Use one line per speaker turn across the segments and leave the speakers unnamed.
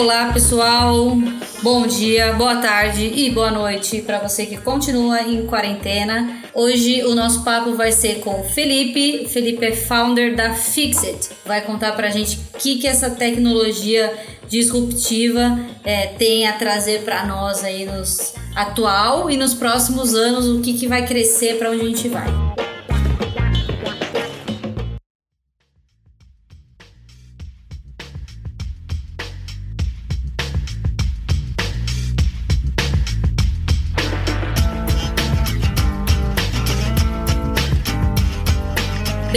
Olá, pessoal. Bom dia, boa tarde e boa noite para você que continua em quarentena. Hoje o nosso papo vai ser com o Felipe. Felipe é founder da Fixit. Vai contar para a gente o que, que essa tecnologia disruptiva é, tem a trazer para nós aí nos atual e nos próximos anos, o que, que vai crescer para onde a gente vai.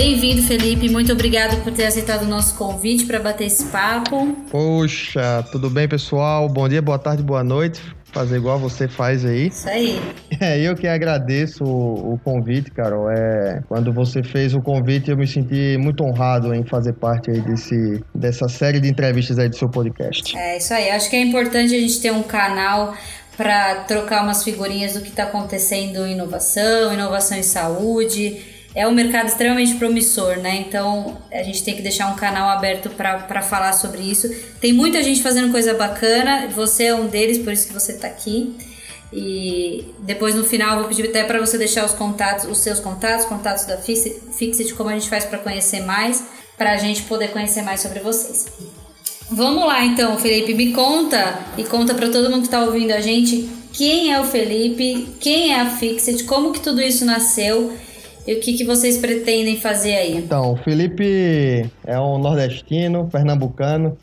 Bem-vindo, Felipe. Muito obrigado por ter aceitado o nosso convite para bater esse papo.
Poxa, tudo bem, pessoal? Bom dia, boa tarde, boa noite. Fazer igual você faz aí.
Isso aí.
É, eu que agradeço o, o convite, Carol. É, quando você fez o convite, eu me senti muito honrado em fazer parte aí desse, dessa série de entrevistas aí do seu podcast.
É isso aí. Acho que é importante a gente ter um canal para trocar umas figurinhas do que está acontecendo em inovação, inovação em saúde é um mercado extremamente promissor, né? Então a gente tem que deixar um canal aberto para falar sobre isso. Tem muita gente fazendo coisa bacana, você é um deles, por isso que você está aqui. E depois no final vou pedir até para você deixar os contatos, os seus contatos, contatos da Fixit, como a gente faz para conhecer mais, para a gente poder conhecer mais sobre vocês. Vamos lá então, Felipe, me conta e conta para todo mundo que está ouvindo a gente quem é o Felipe, quem é a Fixit, como que tudo isso nasceu e o que, que vocês pretendem fazer aí?
Então, o Felipe é um nordestino, pernambucano,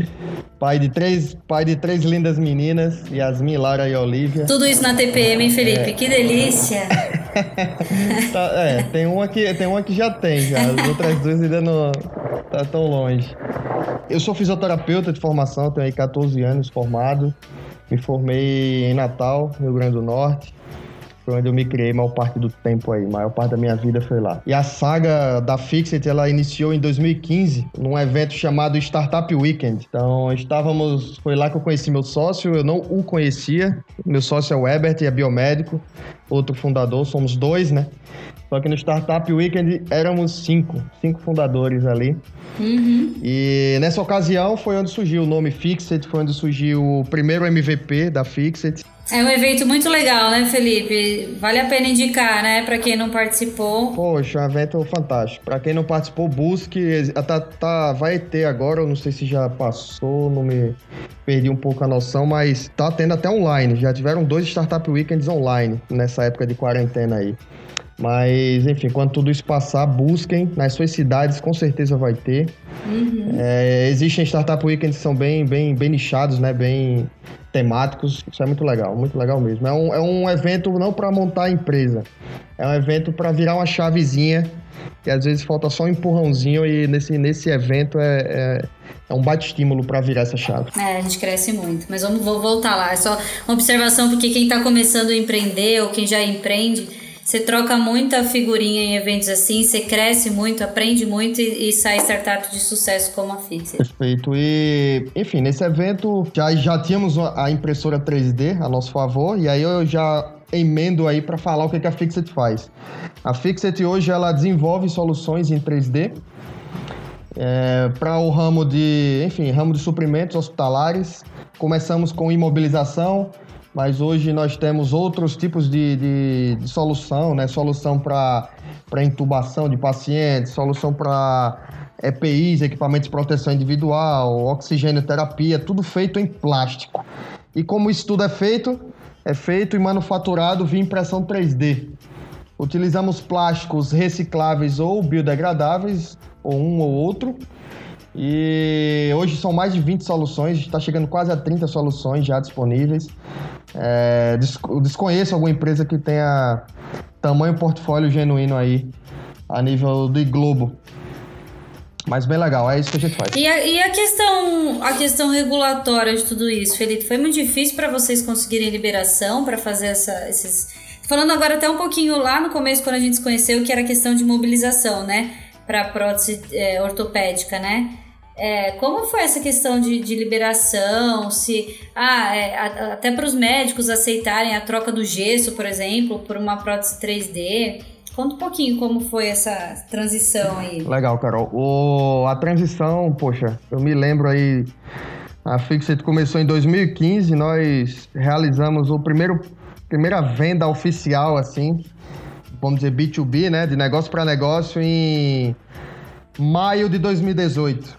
pai, de três, pai de três lindas meninas, Yasmin, Lara e Olivia.
Tudo isso na TPM, hein, Felipe? É. Que delícia!
tá, é, tem uma, que, tem uma que já tem, já. As outras duas ainda não tá tão longe. Eu sou fisioterapeuta de formação, tenho aí 14 anos formado. Me formei em Natal, Rio Grande do Norte. Foi onde eu me criei maior parte do tempo aí. Maior parte da minha vida foi lá. E a saga da Fixit, ela iniciou em 2015, num evento chamado Startup Weekend. Então, estávamos... Foi lá que eu conheci meu sócio. Eu não o conhecia. Meu sócio é o Ebert, é biomédico. Outro fundador. Somos dois, né? Só que no Startup Weekend éramos cinco. Cinco fundadores ali. Uhum. E nessa ocasião foi onde surgiu o nome Fixit. Foi onde surgiu o primeiro MVP da Fixit.
É um evento muito legal, né, Felipe? Vale a pena indicar, né, para quem não participou.
Poxa, um evento fantástico. Para quem não participou, busque. Tá, tá, vai ter agora, eu não sei se já passou, não me perdi um pouco a noção, mas tá tendo até online. Já tiveram dois Startup Weekends online nessa época de quarentena aí. Mas, enfim, quando tudo isso passar, busquem. Nas suas cidades, com certeza vai ter. Uhum. É, existem Startup Weekends que são bem, bem, bem nichados, né? Bem temáticos. Isso é muito legal, muito legal mesmo. É um, é um evento não para montar a empresa, é um evento para virar uma chavezinha, que às vezes falta só um empurrãozinho e nesse, nesse evento é, é, é um bate-estímulo para virar essa chave.
É, a gente cresce muito. Mas vamos vou voltar lá. É só uma observação, porque quem está começando a empreender ou quem já empreende você troca muita figurinha em eventos assim, você cresce muito, aprende muito e, e sai startup de sucesso como a Fixer.
Perfeito. E, enfim, nesse evento já, já tínhamos a impressora 3D a nosso favor, e aí eu já emendo aí para falar o que, que a Fixit faz. A Fixit hoje ela desenvolve soluções em 3D é, para o ramo de, enfim, ramo de suprimentos hospitalares. Começamos com imobilização, mas hoje nós temos outros tipos de, de, de solução, né? Solução para intubação de pacientes, solução para EPIs, equipamentos de proteção individual, oxigênio terapia, tudo feito em plástico. E como isso tudo é feito? É feito e manufaturado via impressão 3D. Utilizamos plásticos recicláveis ou biodegradáveis, ou um ou outro, e hoje são mais de 20 soluções, está chegando quase a 30 soluções já disponíveis. É, desconheço alguma empresa que tenha tamanho portfólio genuíno aí a nível do globo. Mas bem legal, é isso que a gente faz.
E a, e a questão a questão regulatória de tudo isso, Felipe, foi muito difícil para vocês conseguirem liberação para fazer essa, esses. Falando agora até um pouquinho lá no começo, quando a gente se conheceu, que era a questão de mobilização, né? Para prótese é, ortopédica, né? É, como foi essa questão de, de liberação? Se ah, é, a, até para os médicos aceitarem a troca do gesso, por exemplo, por uma prótese 3D. Conta um pouquinho como foi essa transição aí.
Legal, Carol. O, a transição, poxa, eu me lembro aí A Fixit começou em 2015, nós realizamos o primeiro primeira venda oficial assim, vamos dizer B2B, né, de negócio para negócio em maio de 2018.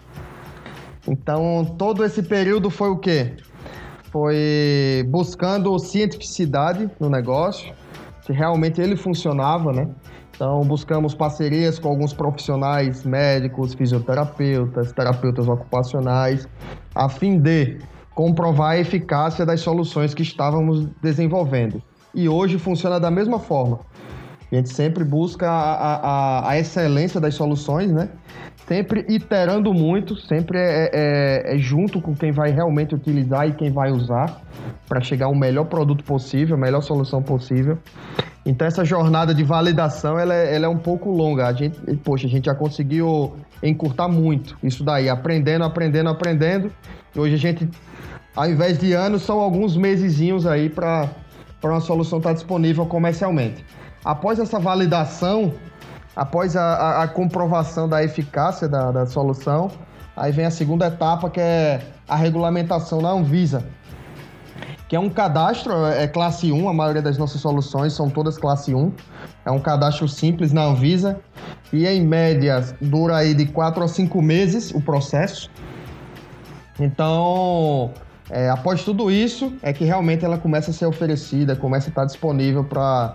Então, todo esse período foi o quê? Foi buscando cientificidade no negócio, se realmente ele funcionava, né? Então, buscamos parcerias com alguns profissionais, médicos, fisioterapeutas, terapeutas ocupacionais, a fim de comprovar a eficácia das soluções que estávamos desenvolvendo. E hoje funciona da mesma forma. A gente sempre busca a, a, a excelência das soluções, né? Sempre iterando muito, sempre é, é, é junto com quem vai realmente utilizar e quem vai usar para chegar ao melhor produto possível, a melhor solução possível. Então essa jornada de validação ela é, ela é um pouco longa. A gente, poxa, a gente já conseguiu encurtar muito isso daí, aprendendo, aprendendo, aprendendo. E hoje a gente, ao invés de anos, são alguns mesezinhos aí para uma solução estar tá disponível comercialmente. Após essa validação, após a, a, a comprovação da eficácia da, da solução, aí vem a segunda etapa que é a regulamentação na Anvisa que é um cadastro, é classe 1, a maioria das nossas soluções são todas classe 1. É um cadastro simples na Anvisa e em média dura aí de 4 a 5 meses o processo. Então, é, após tudo isso, é que realmente ela começa a ser oferecida, começa a estar disponível para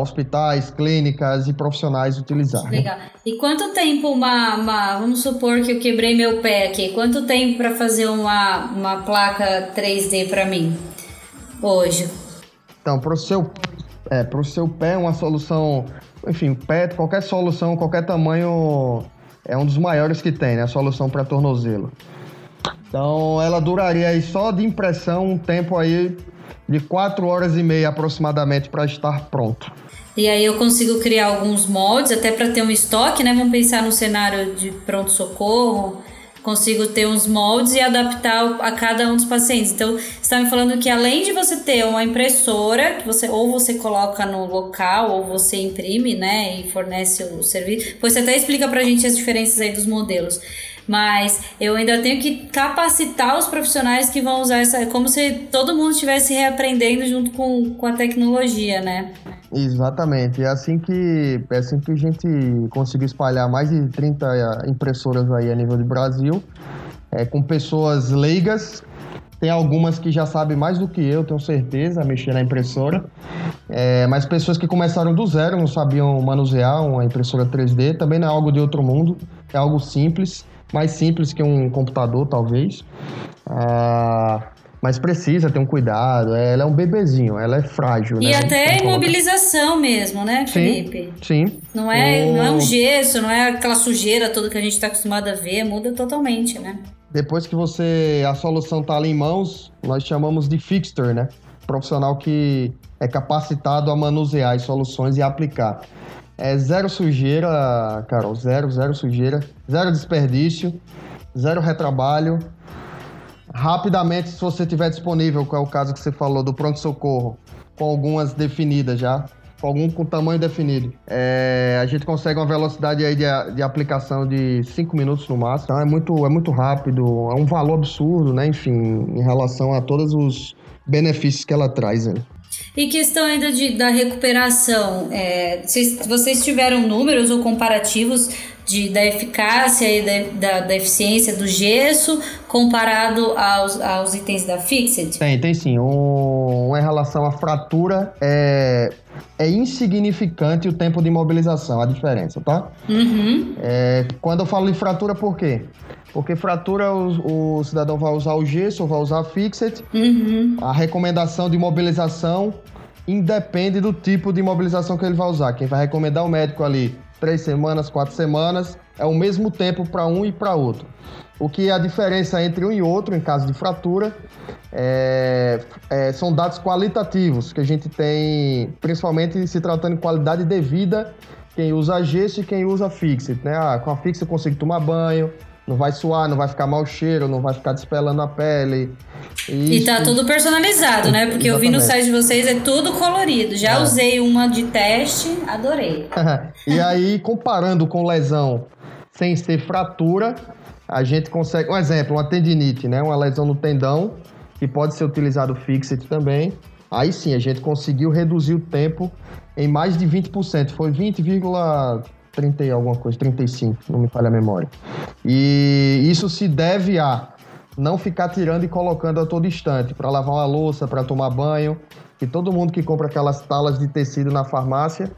hospitais, clínicas e profissionais utilizar.
Legal. E quanto tempo uma, uma, Vamos supor que eu quebrei meu pé aqui. Quanto tempo para fazer uma, uma placa 3D para mim hoje?
Então, para o seu, é, seu pé, uma solução. Enfim, pé, qualquer solução, qualquer tamanho, é um dos maiores que tem, né? A solução para tornozelo. Então ela duraria aí só de impressão um tempo aí de 4 horas e meia aproximadamente para estar pronto.
E aí eu consigo criar alguns moldes até para ter um estoque, né? Vamos pensar no cenário de pronto socorro. Consigo ter uns moldes e adaptar a cada um dos pacientes. Então, você está me falando que além de você ter uma impressora, que você ou você coloca no local ou você imprime, né, e fornece o serviço. Pois você até explica para a gente as diferenças aí dos modelos mas eu ainda tenho que capacitar os profissionais que vão usar essa. como se todo mundo estivesse reaprendendo junto com, com a tecnologia, né?
Exatamente. É assim que é assim que a gente conseguiu espalhar mais de 30 impressoras aí a nível de Brasil, é, com pessoas leigas. Tem algumas que já sabem mais do que eu, tenho certeza, mexer na impressora. É, mas pessoas que começaram do zero, não sabiam manusear uma impressora 3D, também não é algo de outro mundo, é algo simples mais simples que um computador, talvez. Ah, mas precisa ter um cuidado. Ela é um bebezinho, ela é frágil.
E
né?
até imobilização mesmo, né, Felipe?
Sim. sim.
Não, é, o... não é um gesso, não é aquela sujeira toda que a gente está acostumado a ver, muda totalmente, né?
Depois que você a solução está ali em mãos, nós chamamos de fixture, né? Profissional que é capacitado a manusear as soluções e aplicar. É zero sujeira, Carol, zero, zero sujeira, zero desperdício, zero retrabalho. Rapidamente, se você tiver disponível, qual é o caso que você falou do pronto-socorro, com algumas definidas já, algum com tamanho definido, é, a gente consegue uma velocidade aí de, de aplicação de 5 minutos no máximo. Então é muito, é muito rápido, é um valor absurdo, né? Enfim, em relação a todos os benefícios que ela traz. Né?
E questão ainda de, da recuperação, é, vocês, vocês tiveram números ou comparativos de, da eficácia e da, da, da, eficiência do gesso comparado aos, aos itens da Fixed?
Tem, tem sim. Um, em relação à fratura, é, é insignificante o tempo de imobilização, a diferença, tá?
Uhum.
É, quando eu falo de fratura, por quê? Porque fratura, o, o cidadão vai usar o gesso, vai usar a fixed.
Uhum.
A recomendação de imobilização independe do tipo de imobilização que ele vai usar. Quem vai recomendar o médico ali três semanas, quatro semanas, é o mesmo tempo para um e para outro. O que é a diferença entre um e outro, em caso de fratura, é, é, são dados qualitativos que a gente tem, principalmente se tratando de qualidade de vida, quem usa gesso e quem usa fixed. Né? Ah, com a fixed eu consigo tomar banho, não vai suar, não vai ficar mau cheiro, não vai ficar despelando a pele.
Isso. E tá tudo personalizado, né? Porque Exatamente. eu vi no site de vocês, é tudo colorido. Já é. usei uma de teste, adorei.
e aí, comparando com lesão sem ser fratura, a gente consegue. Um exemplo, uma tendinite, né? Uma lesão no tendão, que pode ser utilizado o Fixit também. Aí sim, a gente conseguiu reduzir o tempo em mais de 20%. Foi 20,30 e alguma coisa, 35, não me falha a memória. E isso se deve a não ficar tirando e colocando a todo instante para lavar uma louça, para tomar banho. Que todo mundo que compra aquelas talas de tecido na farmácia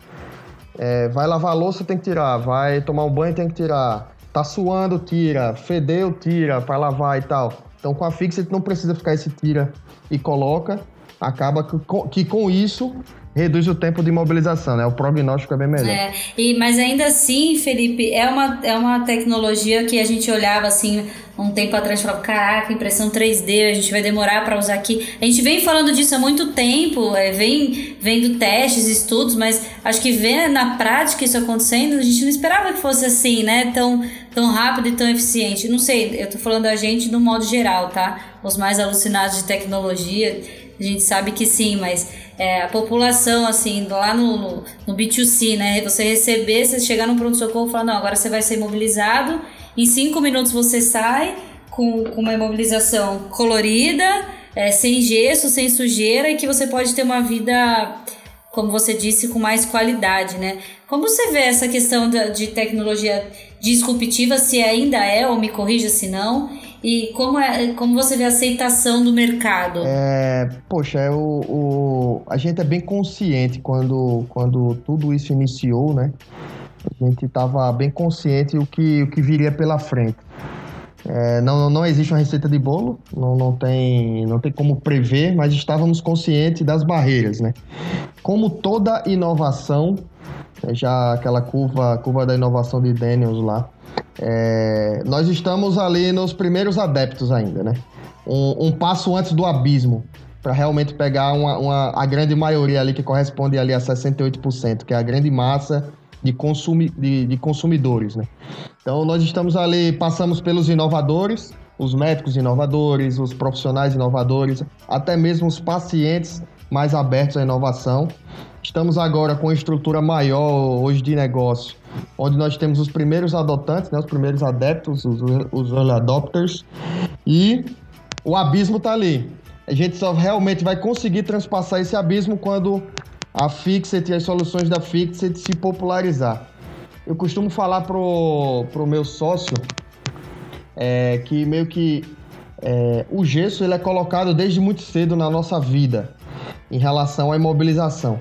é, vai lavar a louça, tem que tirar. Vai tomar um banho, tem que tirar. Tá suando, tira. Fedeu, tira para lavar e tal. Então com a Fixit não precisa ficar esse tira e coloca. Acaba que com isso reduz o tempo de imobilização, né? O prognóstico é bem melhor.
É, e, mas ainda assim, Felipe, é uma, é uma tecnologia que a gente olhava assim um tempo atrás e falava, caraca, impressão 3D, a gente vai demorar para usar aqui. A gente vem falando disso há muito tempo, é, vem vendo testes, estudos, mas acho que ver na prática isso acontecendo, a gente não esperava que fosse assim, né? Tão, tão rápido e tão eficiente. Não sei, eu tô falando da gente no modo geral, tá? Os mais alucinados de tecnologia, a gente sabe que sim, mas é, a população, assim, lá no, no, no, B2C, né? Você receber, você chegar no pronto-socorro e falar, não, agora você vai ser imobilizado, em cinco minutos você sai com, com uma imobilização colorida, é, sem gesso, sem sujeira, e que você pode ter uma vida, como você disse, com mais qualidade, né? Como você vê essa questão de, tecnologia disruptiva, se ainda é, ou me corrija se não, e como, é, como você vê a aceitação do mercado?
É, poxa, é o, o, a gente é bem consciente quando, quando tudo isso iniciou, né? A gente estava bem consciente o que, o que viria pela frente. É, não, não existe uma receita de bolo, não, não, tem, não tem como prever, mas estávamos conscientes das barreiras, né? Como toda inovação, já aquela curva, curva da inovação de Daniels lá, é, nós estamos ali nos primeiros adeptos ainda, né? Um, um passo antes do abismo, para realmente pegar uma, uma, a grande maioria ali que corresponde ali a 68%, que é a grande massa de, consumi, de, de consumidores, né? Então nós estamos ali, passamos pelos inovadores, os médicos inovadores, os profissionais inovadores, até mesmo os pacientes mais abertos à inovação. Estamos agora com uma estrutura maior hoje de negócio, onde nós temos os primeiros adotantes, né, os primeiros adeptos, os, os early adopters, e o abismo está ali. A gente só realmente vai conseguir transpassar esse abismo quando a Fixit e as soluções da Fixit se popularizar. Eu costumo falar pro, pro meu sócio é, que meio que é, o gesso ele é colocado desde muito cedo na nossa vida em relação à imobilização.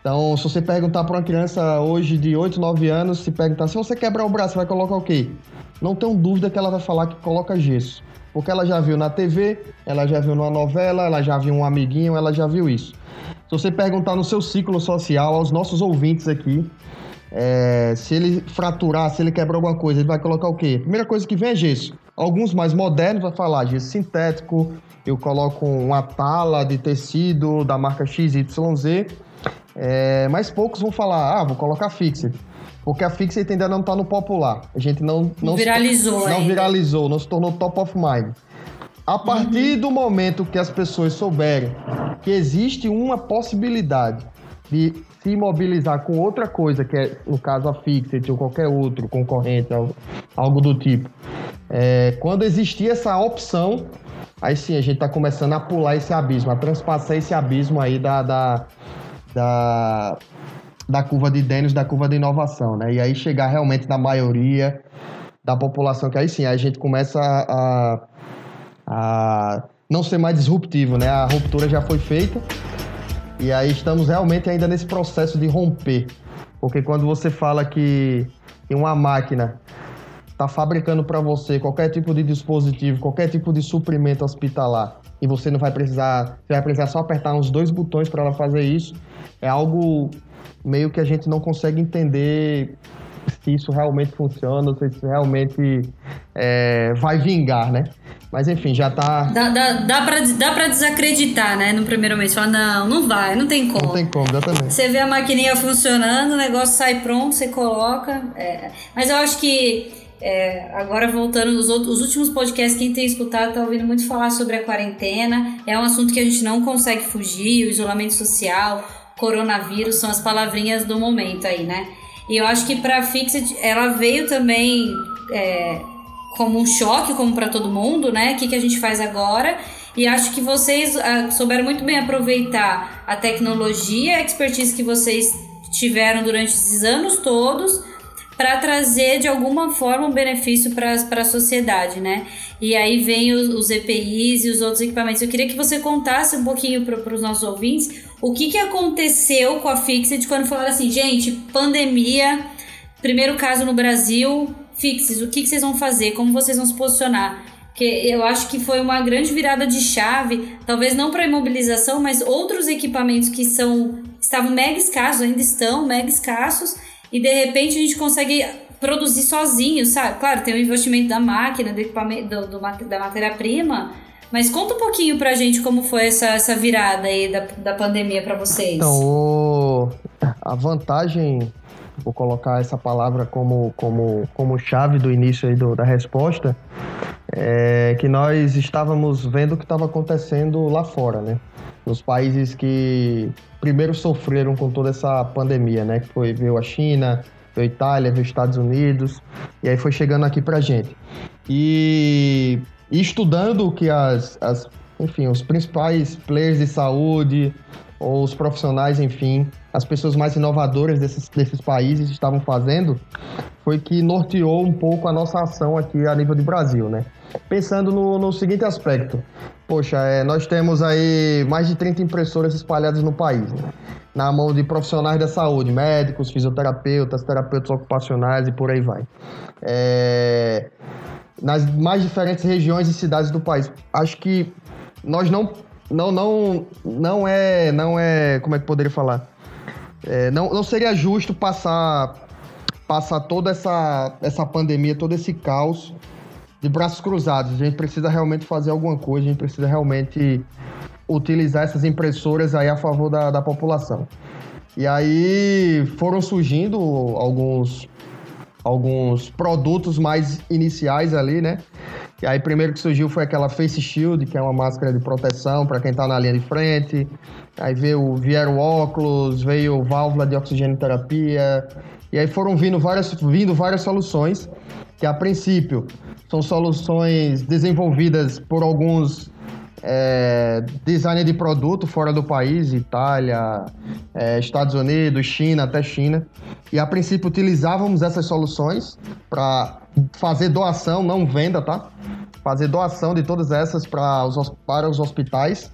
Então, se você perguntar para uma criança hoje de 8, 9 anos, se perguntar se você quebrar o braço, vai colocar o quê? Não tenho dúvida que ela vai falar que coloca gesso. Porque ela já viu na TV, ela já viu numa novela, ela já viu um amiguinho, ela já viu isso. Se você perguntar no seu ciclo social, aos nossos ouvintes aqui, é, se ele fraturar, se ele quebrar alguma coisa, ele vai colocar o quê? Primeira coisa que vem é gesso. Alguns mais modernos vai falar gesso sintético, eu coloco uma tala de tecido da marca XYZ é, mas poucos vão falar, ah, vou colocar Fixit. Porque a Fixit ainda não está no popular. A gente não... Não
viralizou
se, Não viralizou, não se tornou top of mind. A partir uhum. do momento que as pessoas souberem que existe uma possibilidade de se imobilizar com outra coisa, que é, no caso, a Fixit ou qualquer outro concorrente, algo, algo do tipo. É, quando existir essa opção, aí sim a gente está começando a pular esse abismo, a transpassar esse abismo aí da, da da, da curva de Daniels, da curva de inovação, né? E aí chegar realmente na maioria da população, que aí sim, a gente começa a, a não ser mais disruptivo, né? A ruptura já foi feita e aí estamos realmente ainda nesse processo de romper. Porque quando você fala que uma máquina está fabricando para você qualquer tipo de dispositivo, qualquer tipo de suprimento hospitalar, e você não vai precisar, você vai precisar só apertar uns dois botões para ela fazer isso. É algo meio que a gente não consegue entender se isso realmente funciona, se isso realmente é, vai vingar, né? Mas enfim, já tá.
Dá, dá, dá, pra, dá pra desacreditar, né? No primeiro mês. Falar, não, não vai, não tem como.
Não tem como, exatamente.
Você vê a maquininha funcionando, o negócio sai pronto, você coloca. É. Mas eu acho que é, agora voltando, os, outros, os últimos podcasts, quem tem escutado tá ouvindo muito falar sobre a quarentena. É um assunto que a gente não consegue fugir, o isolamento social, coronavírus, são as palavrinhas do momento aí, né? E eu acho que para a Fixit, ela veio também é, como um choque, como para todo mundo, né? O que, que a gente faz agora? E acho que vocês uh, souberam muito bem aproveitar a tecnologia, a expertise que vocês tiveram durante esses anos todos para trazer de alguma forma um benefício para a sociedade, né? E aí vem os, os, EPIs e os outros equipamentos. Eu queria que você contasse um pouquinho para os nossos ouvintes o que, que aconteceu com a Fixed quando falaram assim, gente, pandemia, primeiro caso no Brasil, Fixes, o que, que vocês vão fazer? Como vocês vão se posicionar? que eu acho que foi uma grande virada de chave, talvez não para imobilização, mas outros equipamentos que são estavam mega escassos, ainda estão mega escassos, e de repente a gente consegue produzir sozinho, sabe? Claro, tem o investimento da máquina, do equipamento, do, do da matéria-prima, mas conta um pouquinho pra gente como foi essa, essa virada aí da, da pandemia para vocês.
Então, a vantagem, vou colocar essa palavra como, como, como chave do início aí do, da resposta, é que nós estávamos vendo o que estava acontecendo lá fora, né? Nos países que primeiro sofreram com toda essa pandemia, né? Que foi veio a China, veio a Itália, veio os Estados Unidos, e aí foi chegando aqui pra gente. E, e estudando o que as, as, enfim, os principais players de saúde, ou os profissionais, enfim, as pessoas mais inovadoras desses, desses países estavam fazendo, foi que norteou um pouco a nossa ação aqui a nível de Brasil, né? Pensando no, no seguinte aspecto, poxa, é, nós temos aí mais de 30 impressoras espalhadas no país, né? na mão de profissionais da saúde, médicos, fisioterapeutas, terapeutas ocupacionais e por aí vai. É, nas mais diferentes regiões e cidades do país. Acho que nós não não não não é não é como é que poderia falar é, não, não seria justo passar passar toda essa essa pandemia todo esse caos de braços cruzados. A gente precisa realmente fazer alguma coisa a gente precisa realmente utilizar essas impressoras aí a favor da, da população. E aí foram surgindo alguns alguns produtos mais iniciais ali né e aí, primeiro que surgiu foi aquela Face Shield, que é uma máscara de proteção para quem está na linha de frente. Aí veio, vieram óculos, veio válvula de oxigênio terapia. E aí foram vindo várias, vindo várias soluções, que a princípio são soluções desenvolvidas por alguns é, designer de produto fora do país, Itália, é, Estados Unidos, China, até China. E a princípio utilizávamos essas soluções para fazer doação, não venda, tá? Fazer doação de todas essas para os, para os hospitais,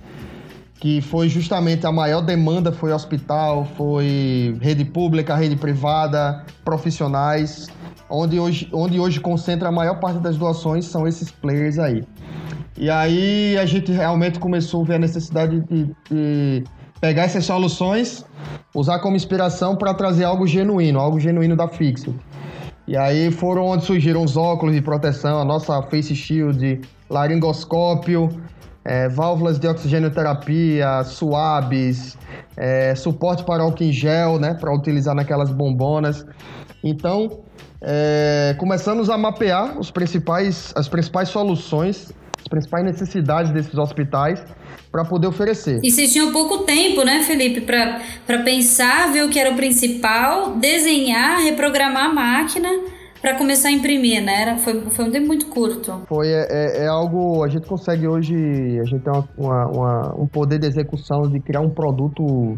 que foi justamente a maior demanda foi hospital, foi rede pública, rede privada, profissionais, onde hoje, onde hoje concentra a maior parte das doações são esses players aí. E aí a gente realmente começou a ver a necessidade de, de pegar essas soluções, usar como inspiração para trazer algo genuíno, algo genuíno da Fixit. E aí foram onde surgiram os óculos de proteção, a nossa face shield, laringoscópio, é, válvulas de oxigênio terapia, suaves, é, suporte para álcool em gel, né, para utilizar naquelas bombonas. Então, é, começamos a mapear os principais, as principais soluções as principais necessidades desses hospitais para poder oferecer.
E vocês tinham pouco tempo, né, Felipe, para pensar, ver o que era o principal, desenhar, reprogramar a máquina para começar a imprimir, né? Era, foi, foi um tempo muito curto.
Foi, é, é, é algo, a gente consegue hoje, a gente tem uma, uma, um poder de execução de criar um produto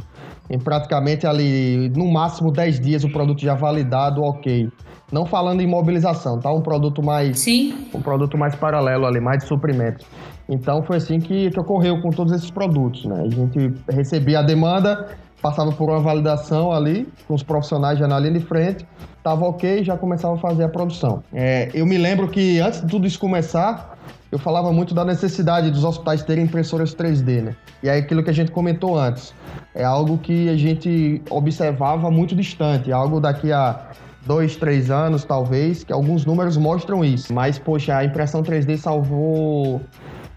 em praticamente ali, no máximo 10 dias, o produto já validado, ok. Não falando em mobilização, tá? Um produto mais.
Sim.
Um produto mais paralelo ali, mais de suprimentos. Então foi assim que, que ocorreu com todos esses produtos, né? A gente recebia a demanda, passava por uma validação ali, com os profissionais já na linha de frente, tava ok, já começava a fazer a produção. É, eu me lembro que antes de tudo isso começar, eu falava muito da necessidade dos hospitais terem impressoras 3D, né? E aí aquilo que a gente comentou antes, é algo que a gente observava muito distante, algo daqui a dois, três anos, talvez, que alguns números mostram isso. Mas, poxa, a impressão 3D salvou.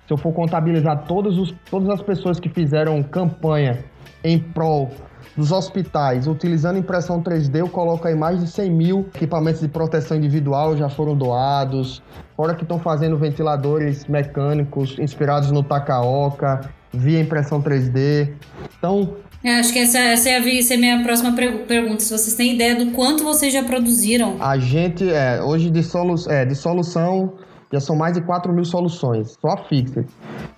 Se eu for contabilizar todos os, todas as pessoas que fizeram campanha em prol dos hospitais utilizando impressão 3D, eu coloco aí mais de 100 mil equipamentos de proteção individual já foram doados, fora que estão fazendo ventiladores mecânicos inspirados no Takaoka, via impressão 3D. Então,
eu acho que essa, essa, é a, essa é minha próxima pergunta. Se vocês têm ideia do quanto vocês já produziram.
A gente, é, hoje de, solu é, de solução, já são mais de 4 mil soluções, só a Fixed.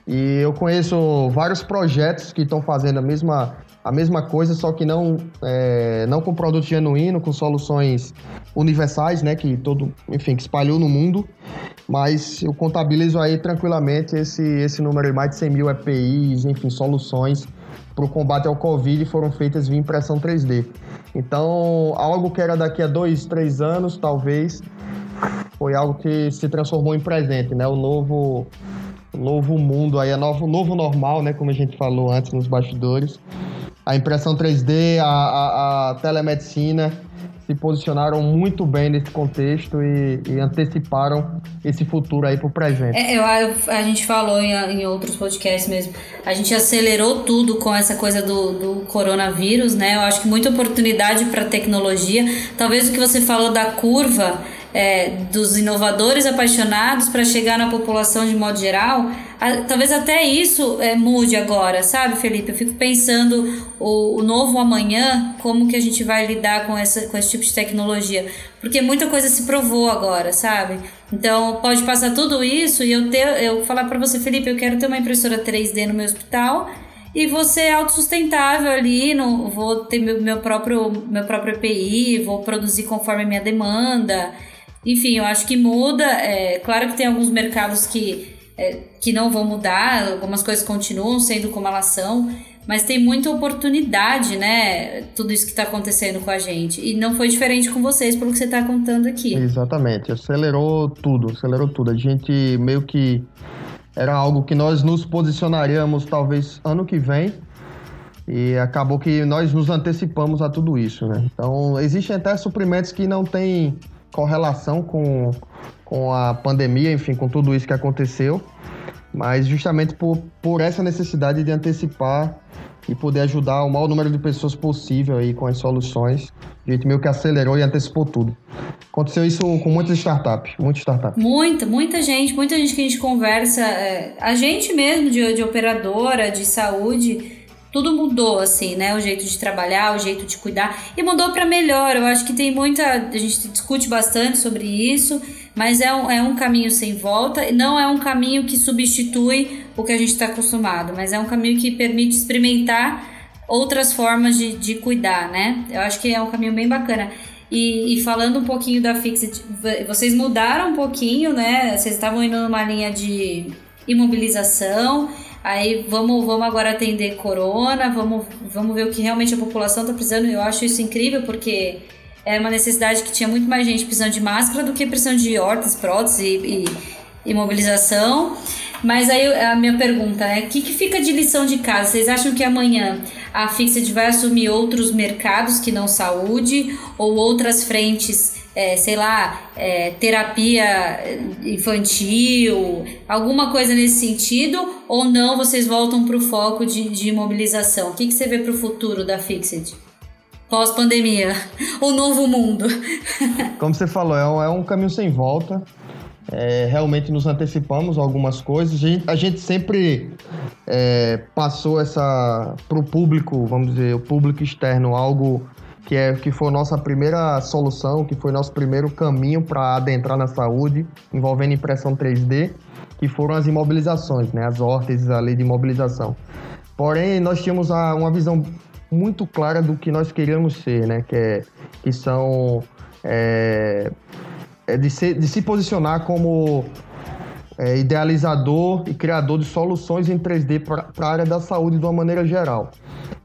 E eu conheço vários projetos que estão fazendo a mesma, a mesma coisa, só que não, é, não com produto genuíno, com soluções universais, né, que todo, enfim, que espalhou no mundo. Mas eu contabilizo aí tranquilamente esse, esse número de mais de 100 mil EPIs, enfim, soluções para o combate ao Covid foram feitas via impressão 3D. Então, algo que era daqui a dois, três anos, talvez, foi algo que se transformou em presente, né? O novo, novo mundo aí, o novo, novo normal, né? Como a gente falou antes nos bastidores. A impressão 3D, a, a, a telemedicina se posicionaram muito bem nesse contexto e, e anteciparam esse futuro aí para o presente.
É, eu, a, gente falou em, em, outros podcasts mesmo, a gente acelerou tudo com essa coisa do, do coronavírus, né? Eu acho que muita oportunidade para tecnologia. Talvez o que você falou da curva é, dos inovadores apaixonados para chegar na população de modo geral, a, talvez até isso é, mude agora, sabe, Felipe? Eu fico pensando o, o, novo amanhã, como que a gente vai lidar com, essa, com esse tipo de tecnologia. Porque muita coisa se provou agora, sabe? Então, pode passar tudo isso e eu, ter, eu falar para você, Felipe, eu quero ter uma impressora 3D no meu hospital e você é autossustentável ali, no, vou ter meu, meu, próprio, meu próprio API, vou produzir conforme a minha demanda. Enfim, eu acho que muda. É, claro que tem alguns mercados que, é, que não vão mudar, algumas coisas continuam sendo como elas são, mas tem muita oportunidade, né? Tudo isso que está acontecendo com a gente. E não foi diferente com vocês, pelo que você está contando aqui.
Exatamente, acelerou tudo, acelerou tudo. A gente meio que era algo que nós nos posicionaríamos talvez ano que vem. E acabou que nós nos antecipamos a tudo isso, né? Então, existem até suprimentos que não têm correlação com, com a pandemia, enfim, com tudo isso que aconteceu, mas justamente por, por essa necessidade de antecipar e poder ajudar o maior número de pessoas possível aí com as soluções. A gente meio que acelerou e antecipou tudo. Aconteceu isso com muitas startups, muitas startups.
Muita, muita gente, muita gente que a gente conversa, é, a gente mesmo de, de operadora, de saúde, tudo mudou, assim, né? O jeito de trabalhar, o jeito de cuidar. E mudou para melhor. Eu acho que tem muita. A gente discute bastante sobre isso, mas é um, é um caminho sem volta. Não é um caminho que substitui o que a gente está acostumado, mas é um caminho que permite experimentar outras formas de, de cuidar, né? Eu acho que é um caminho bem bacana. E, e, falando um pouquinho da Fixit, vocês mudaram um pouquinho, né? Vocês estavam indo numa linha de imobilização. Aí vamos, vamos agora atender corona, vamos, vamos ver o que realmente a população está precisando. Eu acho isso incrível porque é uma necessidade que tinha muito mais gente precisando de máscara do que precisando de órteses, próteses e, e, e mobilização. Mas aí a minha pergunta é: o que, que fica de lição de casa? Vocês acham que amanhã a Fixed vai assumir outros mercados que não saúde ou outras frentes é, sei lá, é, terapia infantil, alguma coisa nesse sentido, ou não vocês voltam para o foco de, de imobilização? O que, que você vê para o futuro da Fixed? Pós-pandemia, o novo mundo.
Como você falou, é um, é um caminho sem volta. É, realmente nos antecipamos algumas coisas. A gente, a gente sempre é, passou essa para o público, vamos dizer, o público externo, algo que, é, que foi nossa primeira solução, que foi nosso primeiro caminho para adentrar na saúde, envolvendo impressão 3D, que foram as imobilizações, né, as órteses ali de imobilização. Porém, nós tínhamos a, uma visão muito clara do que nós queríamos ser, né, que, é, que são é, é de, ser, de se posicionar como é, idealizador e criador de soluções em 3D para a área da saúde de uma maneira geral.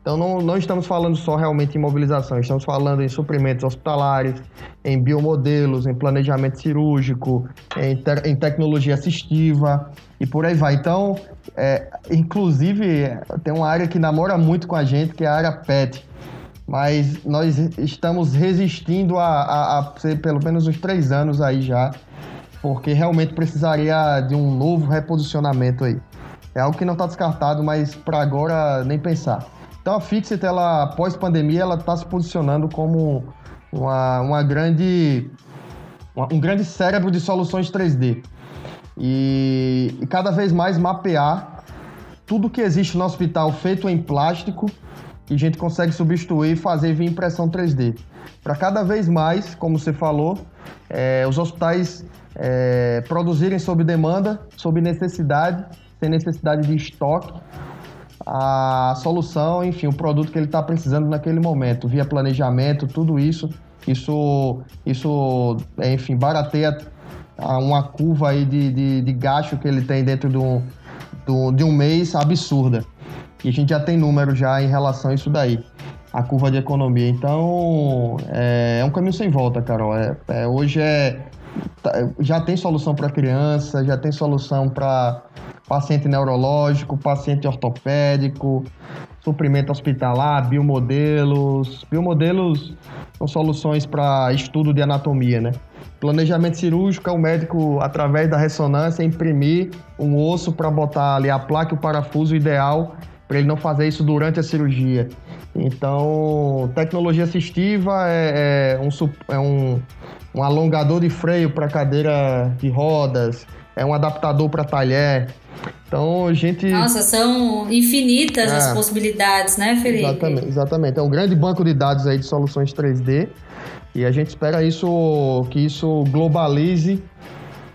Então não, não estamos falando só realmente em mobilização, estamos falando em suprimentos hospitalares, em biomodelos, em planejamento cirúrgico, em, em tecnologia assistiva e por aí vai. Então, é, inclusive, tem uma área que namora muito com a gente, que é a área PET. Mas nós estamos resistindo a, a, a pelo menos uns três anos aí já, porque realmente precisaria de um novo reposicionamento aí. É algo que não está descartado, mas para agora nem pensar. Então a Fixit, ela, após pandemia, ela está se posicionando como uma, uma grande, uma, um grande cérebro de soluções 3D. E, e cada vez mais mapear tudo que existe no hospital feito em plástico que a gente consegue substituir e fazer via impressão 3D. Para cada vez mais, como você falou, é, os hospitais é, produzirem sob demanda, sob necessidade, sem necessidade de estoque, a solução, enfim, o produto que ele está precisando naquele momento, via planejamento, tudo isso, isso, isso enfim, barateia uma curva aí de, de, de gasto que ele tem dentro de um, de um mês absurda. E a gente já tem número já em relação a isso daí, a curva de economia. Então, é, é um caminho sem volta, Carol. É, é hoje é já tem solução para criança, já tem solução para paciente neurológico, paciente ortopédico, suprimento hospitalar, biomodelos. Biomodelos são soluções para estudo de anatomia, né? Planejamento cirúrgico é o médico, através da ressonância, imprimir um osso para botar ali a placa e o parafuso ideal para ele não fazer isso durante a cirurgia. Então, tecnologia assistiva é, é um, é um, um alongador de freio para cadeira de rodas, é um adaptador para talher. Então, a gente.
Nossa, são infinitas é, as possibilidades, né, Felipe?
Exatamente, exatamente. É um grande banco de dados aí de soluções 3D. E a gente espera isso, que isso globalize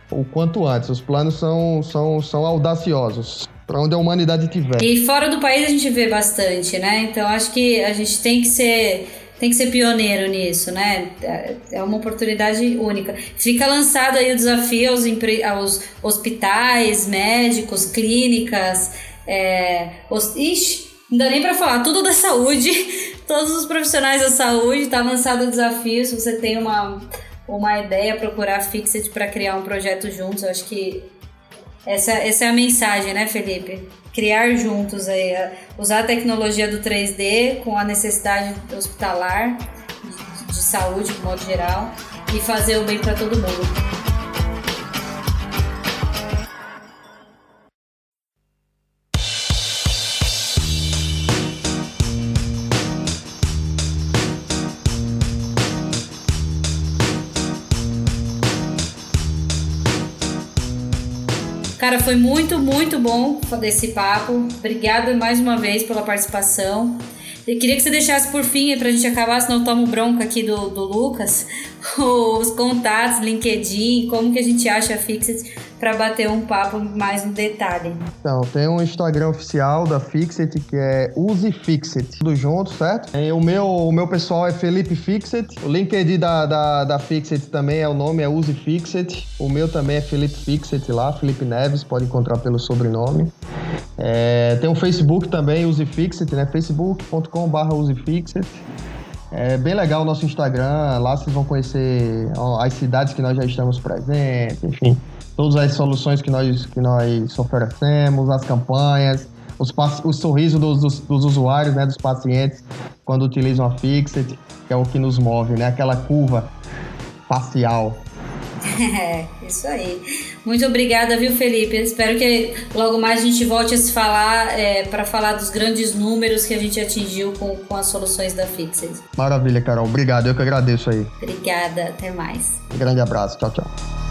o quanto antes. Os planos são, são, são audaciosos para onde a humanidade estiver.
E fora do país a gente vê bastante, né? Então acho que a gente tem que ser tem que ser pioneiro nisso, né? É uma oportunidade única. Fica lançado aí o desafio aos, aos hospitais, médicos, clínicas, é, os, ixi, não dá nem para falar, tudo da saúde, todos os profissionais da saúde, tá lançado o desafio. Se você tem uma, uma ideia, procurar Fixit para criar um projeto juntos, eu acho que essa, essa é a mensagem, né, Felipe? Criar juntos aí, usar a tecnologia do 3D com a necessidade hospitalar, de, de saúde, de modo geral, e fazer o bem para todo mundo. Cara, foi muito, muito bom fazer esse papo. Obrigada mais uma vez pela participação. Eu queria que você deixasse por fim, para a gente acabar, senão eu tomo bronca aqui do, do Lucas, os contatos, LinkedIn, como que a gente acha a Fixit para bater um papo mais no detalhe.
Então, tem um Instagram oficial da Fixit que é Use Fixit, tudo junto, certo? E o meu, o meu pessoal é Felipe Fixit, o LinkedIn da, da, da Fixit também é o nome, é Use Fixit, o meu também é Felipe Fixit lá, Felipe Neves, pode encontrar pelo sobrenome. É, tem o Facebook também, Use Fixit, né? facebook.com.br usefixit. É bem legal o nosso Instagram, lá vocês vão conhecer as cidades que nós já estamos presentes, enfim todas as soluções que nós, que nós oferecemos, as campanhas, os, o sorriso dos, dos, dos, usuários, né, dos pacientes, quando utilizam a Fixit, que é o que nos move, né, aquela curva facial.
É, isso aí. Muito obrigada, viu, Felipe? Espero que logo mais a gente volte a se falar é, para falar dos grandes números que a gente atingiu com, com as soluções da Fixit.
Maravilha, Carol. Obrigado. Eu que agradeço aí.
Obrigada. Até mais.
Um grande abraço. Tchau, tchau.